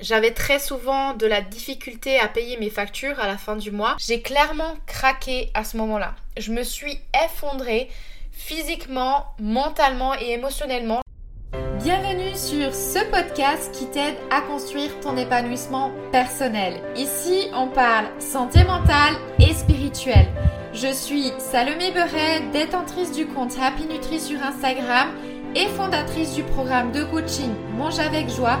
J'avais très souvent de la difficulté à payer mes factures à la fin du mois. J'ai clairement craqué à ce moment-là. Je me suis effondrée physiquement, mentalement et émotionnellement. Bienvenue sur ce podcast qui t'aide à construire ton épanouissement personnel. Ici, on parle santé mentale et spirituelle. Je suis Salomé Beret, détentrice du compte Happy Nutri sur Instagram et fondatrice du programme de coaching Mange avec joie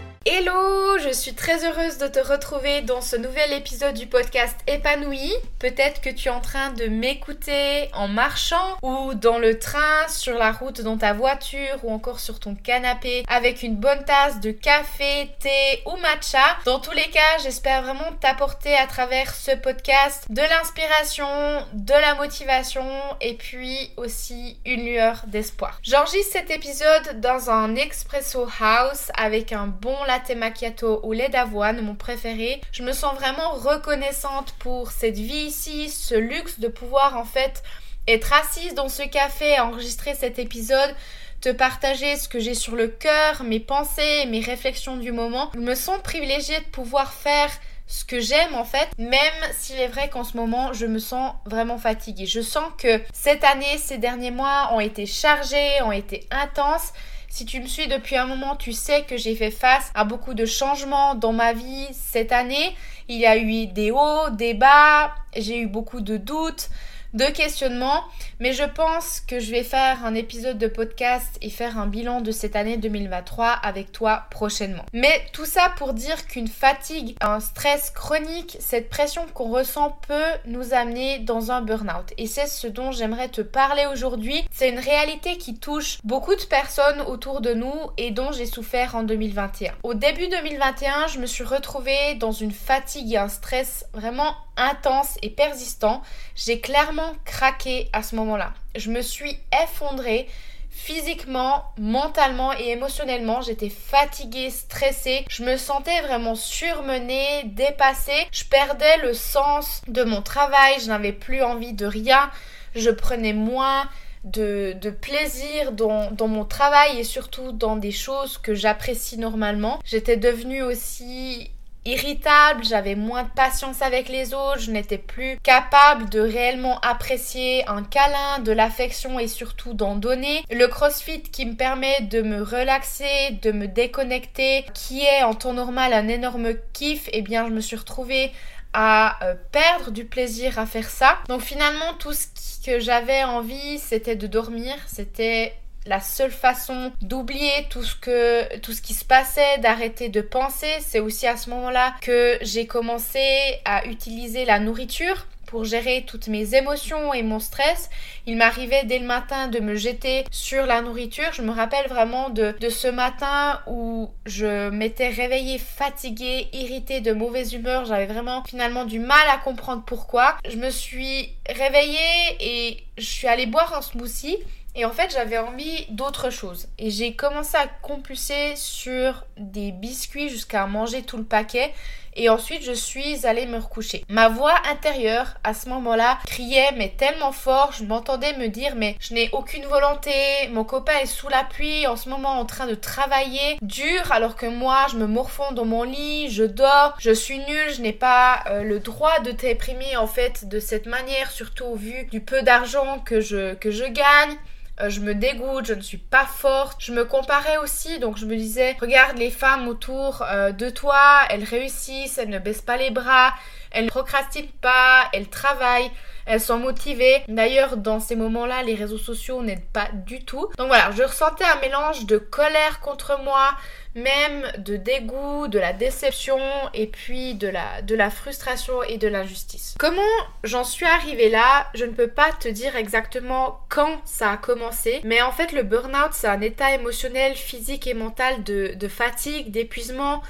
Hello, je suis très heureuse de te retrouver dans ce nouvel épisode du podcast Épanoui. Peut-être que tu es en train de m'écouter en marchant ou dans le train, sur la route dans ta voiture ou encore sur ton canapé avec une bonne tasse de café, thé ou matcha. Dans tous les cas, j'espère vraiment t'apporter à travers ce podcast de l'inspiration, de la motivation et puis aussi une lueur d'espoir. J'enregistre cet épisode dans un expresso house avec un bon latte macchiato ou lait d'avoine, mon préféré. Je me sens vraiment reconnaissante pour cette vie ici, ce luxe de pouvoir en fait être assise dans ce café, enregistrer cet épisode te partager ce que j'ai sur le cœur, mes pensées, mes réflexions du moment. Je me sens privilégiée de pouvoir faire ce que j'aime en fait, même s'il est vrai qu'en ce moment je me sens vraiment fatiguée. Je sens que cette année, ces derniers mois ont été chargés, ont été intenses si tu me suis depuis un moment, tu sais que j'ai fait face à beaucoup de changements dans ma vie cette année. Il y a eu des hauts, des bas, j'ai eu beaucoup de doutes, de questionnements, mais je pense que je vais faire un épisode de podcast et faire un bilan de cette année 2023 avec toi prochainement. Mais tout ça pour dire qu'une fatigue, un stress chronique, cette pression qu'on ressent peut nous amener dans un burn-out. Et c'est ce dont j'aimerais te parler aujourd'hui. C'est une réalité qui touche beaucoup de personnes autour de nous et dont j'ai souffert en 2021. Au début 2021, je me suis retrouvée dans une fatigue et un stress vraiment intense et persistant. J'ai clairement craqué à ce moment-là. Je me suis effondrée physiquement, mentalement et émotionnellement. J'étais fatiguée, stressée. Je me sentais vraiment surmenée, dépassée. Je perdais le sens de mon travail. Je n'avais plus envie de rien. Je prenais moins de, plaisir dans, dans, mon travail et surtout dans des choses que j'apprécie normalement. J'étais devenue aussi irritable, j'avais moins de patience avec les autres, je n'étais plus capable de réellement apprécier un câlin, de l'affection et surtout d'en donner. Le crossfit qui me permet de me relaxer, de me déconnecter, qui est en temps normal un énorme kiff, et eh bien je me suis retrouvée à euh, perdre du plaisir à faire ça. Donc finalement tout ce que j'avais envie c'était de dormir, c'était la seule façon d'oublier tout ce que tout ce qui se passait, d'arrêter de penser, c'est aussi à ce moment-là que j'ai commencé à utiliser la nourriture pour gérer toutes mes émotions et mon stress. Il m'arrivait dès le matin de me jeter sur la nourriture. Je me rappelle vraiment de, de ce matin où je m'étais réveillée fatiguée, irritée, de mauvaise humeur. J'avais vraiment finalement du mal à comprendre pourquoi. Je me suis réveillée et je suis allée boire un smoothie. Et en fait, j'avais envie d'autre chose. Et j'ai commencé à compulser sur des biscuits jusqu'à manger tout le paquet. Et ensuite, je suis allée me recoucher. Ma voix intérieure, à ce moment-là, criait, mais tellement fort. Je m'entendais me dire, mais je n'ai aucune volonté. Mon copain est sous la pluie, en ce moment en train de travailler dur, alors que moi, je me morfonds dans mon lit, je dors, je suis nulle, je n'ai pas euh, le droit de t'exprimer en fait de cette manière, surtout au vu du peu d'argent que je gagne. Euh, je me dégoûte, je ne suis pas forte. Je me comparais aussi, donc je me disais, regarde les femmes autour euh, de toi, elles réussissent, elles ne baissent pas les bras, elles ne procrastinent pas, elles travaillent, elles sont motivées. D'ailleurs, dans ces moments-là, les réseaux sociaux n'aident pas du tout. Donc voilà, je ressentais un mélange de colère contre moi, même de dégoût, de la déception et puis de la, frustration et de l'injustice. Comment j'en suis arrivée là Je ne peux pas te dire exactement quand ça a commencé, mais en fait le burn-out c'est un état émotionnel, physique et mental de, fatigue, d'épuisement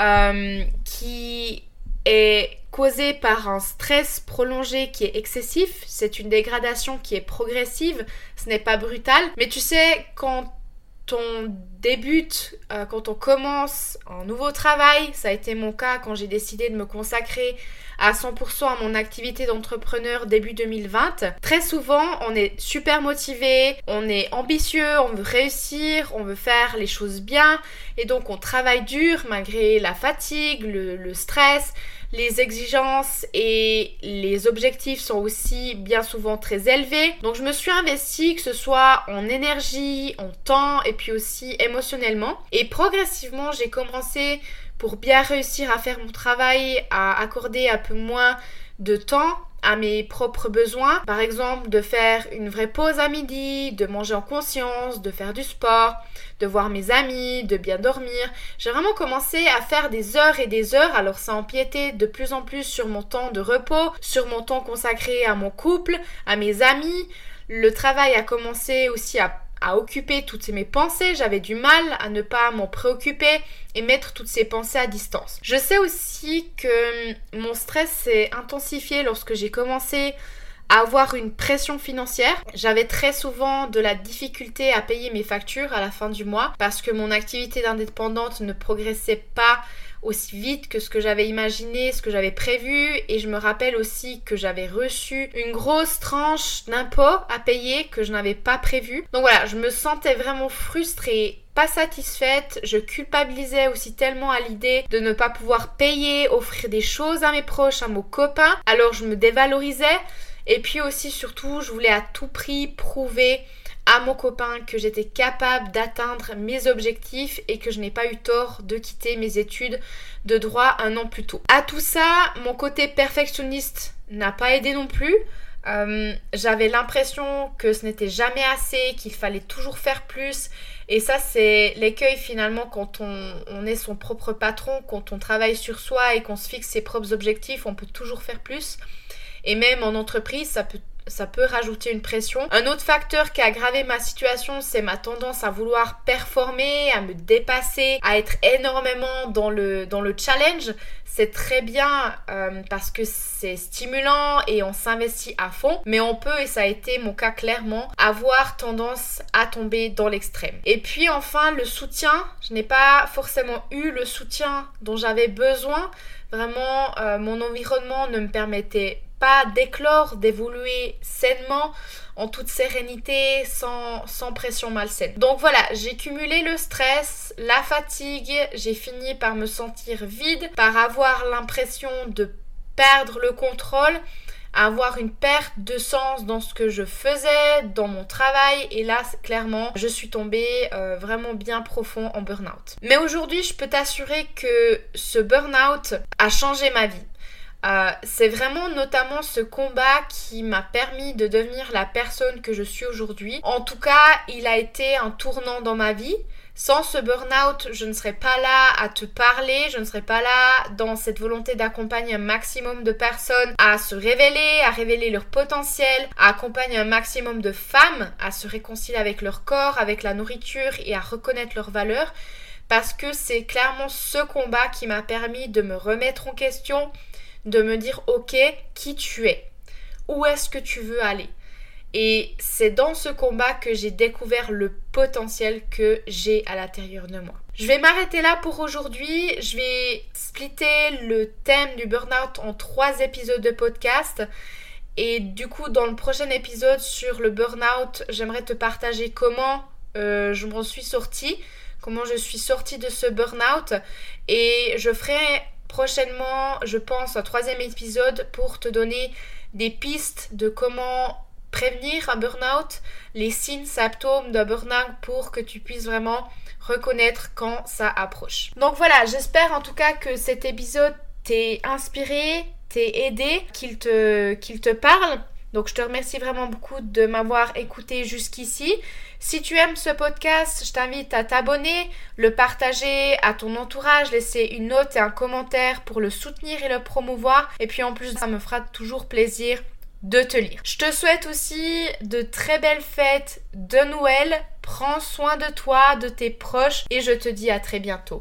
euh, qui est causé par un stress prolongé qui est excessif, c'est une dégradation qui est progressive, ce n'est pas brutal, mais tu sais, quand on débute, euh, quand on commence un nouveau travail, ça a été mon cas quand j'ai décidé de me consacrer à 100% à mon activité d'entrepreneur début 2020. Très souvent, on est super motivé, on est ambitieux, on veut réussir, on veut faire les choses bien. Et donc on travaille dur malgré la fatigue, le, stress, les exigences et les objectifs sont aussi bien souvent très élevés. Donc je me suis investie que ce soit en énergie, en temps et puis aussi émotionnellement. Et progressivement, j'ai commencé pour bien réussir à faire mon travail, à accorder un peu moins de temps à mes propres besoins. Par exemple, de faire une vraie pause à midi, de manger en conscience, de faire du sport, de voir mes amis, de bien dormir. J'ai vraiment commencé à faire des heures et des heures, alors ça empiétait de plus en plus sur mon temps de repos, sur mon temps consacré à mon couple, à mes amis. Le travail a commencé aussi à à occuper toutes mes pensées, j'avais du mal à ne pas m'en préoccuper et mettre toutes ces pensées à distance. Je sais aussi que mon stress s'est intensifié lorsque j'ai commencé à avoir une pression financière. J'avais très souvent de la difficulté à payer mes factures à la fin du mois parce que mon activité d'indépendante ne progressait pas aussi vite que ce que j'avais imaginé, ce que j'avais prévu. Et je me rappelle aussi que j'avais reçu une grosse tranche d'impôt à payer que je n'avais pas prévu. Donc voilà, je me sentais vraiment frustrée pas satisfaite, je culpabilisais aussi tellement à l'idée de ne pas pouvoir payer, offrir des choses à mes proches, à mes copains, alors je me dévalorisais. Et puis aussi surtout je voulais à tout prix prouver à mon copain que j'étais capable d'atteindre mes objectifs et que je n'ai pas eu tort de quitter mes études de droit un an plus tôt. À tout ça, mon côté perfectionniste n'a pas aidé non plus. Euh, j'avais l'impression que ce n'était jamais assez, qu'il fallait toujours faire plus. Et ça, c'est l'écueil finalement quand on, on, est son propre patron, quand on travaille sur soi et qu'on se fixe ses propres objectifs, on peut toujours faire plus. Et même en entreprise, ça peut ça peut rajouter une pression. Un autre facteur qui a aggravé ma situation, c'est ma tendance à vouloir performer, à me dépasser, à être énormément dans le, challenge. C'est très bien euh, parce que c'est stimulant et on s'investit à fond, mais on peut, et ça a été mon cas clairement, avoir tendance à tomber dans l'extrême. Et puis enfin, le soutien. Je n'ai pas forcément eu le soutien dont j'avais besoin. Vraiment, euh, mon environnement ne me permettait pas d'éclore, d'évoluer sainement, en toute sérénité, sans, sans pression malsaine. Donc voilà, j'ai cumulé le stress, la fatigue, j'ai fini par me sentir vide, par avoir l'impression de perdre le contrôle avoir une perte de sens dans ce que je faisais, dans mon travail. Et là, clairement, je suis tombée euh, vraiment bien profond en burn-out. Mais aujourd'hui, je peux t'assurer que ce burn-out a changé ma vie. Euh, c'est vraiment notamment ce combat qui m'a permis de devenir la personne que je suis aujourd'hui. En tout cas, il a été un tournant dans ma vie. Sans ce burn-out, je ne serais pas là à te parler, je ne serais pas là dans cette volonté d'accompagner un maximum de personnes à se révéler, à révéler leur potentiel, à accompagner un maximum de femmes à se réconcilier avec leur corps, avec la nourriture et à reconnaître leurs valeurs. Parce que c'est clairement ce combat qui m'a permis de me remettre en question, de me dire ok, qui tu es Où est-ce que tu veux aller? Et c'est dans ce combat que j'ai découvert le potentiel que j'ai à l'intérieur de moi. Je vais m'arrêter là pour aujourd'hui. Je vais splitter le thème du burn-out en trois épisodes de podcast. Et du coup, dans le prochain épisode sur le burn-out, j'aimerais te partager comment euh, je m'en suis sortie, comment je suis sortie de ce burn-out. Et je ferai prochainement, je pense, un troisième épisode pour te donner des pistes de comment prévenir un burn-out, les signes, symptômes d'un burn-out pour que tu puisses vraiment reconnaître quand ça approche. Donc voilà, j'espère en tout cas que cet épisode t'ait inspiré, t'ait aidé, qu'il te, qu'il te parle. Donc je te remercie vraiment beaucoup de m'avoir écouté jusqu'ici. Si tu aimes ce podcast, je t'invite à t'abonner, le partager à ton entourage, laisser une note et un commentaire pour le soutenir et le promouvoir. Et puis en plus, ça me fera toujours plaisir de te lire. Je te souhaite aussi de très belles fêtes de Noël. Prends soin de toi, de tes proches et je te dis à très bientôt.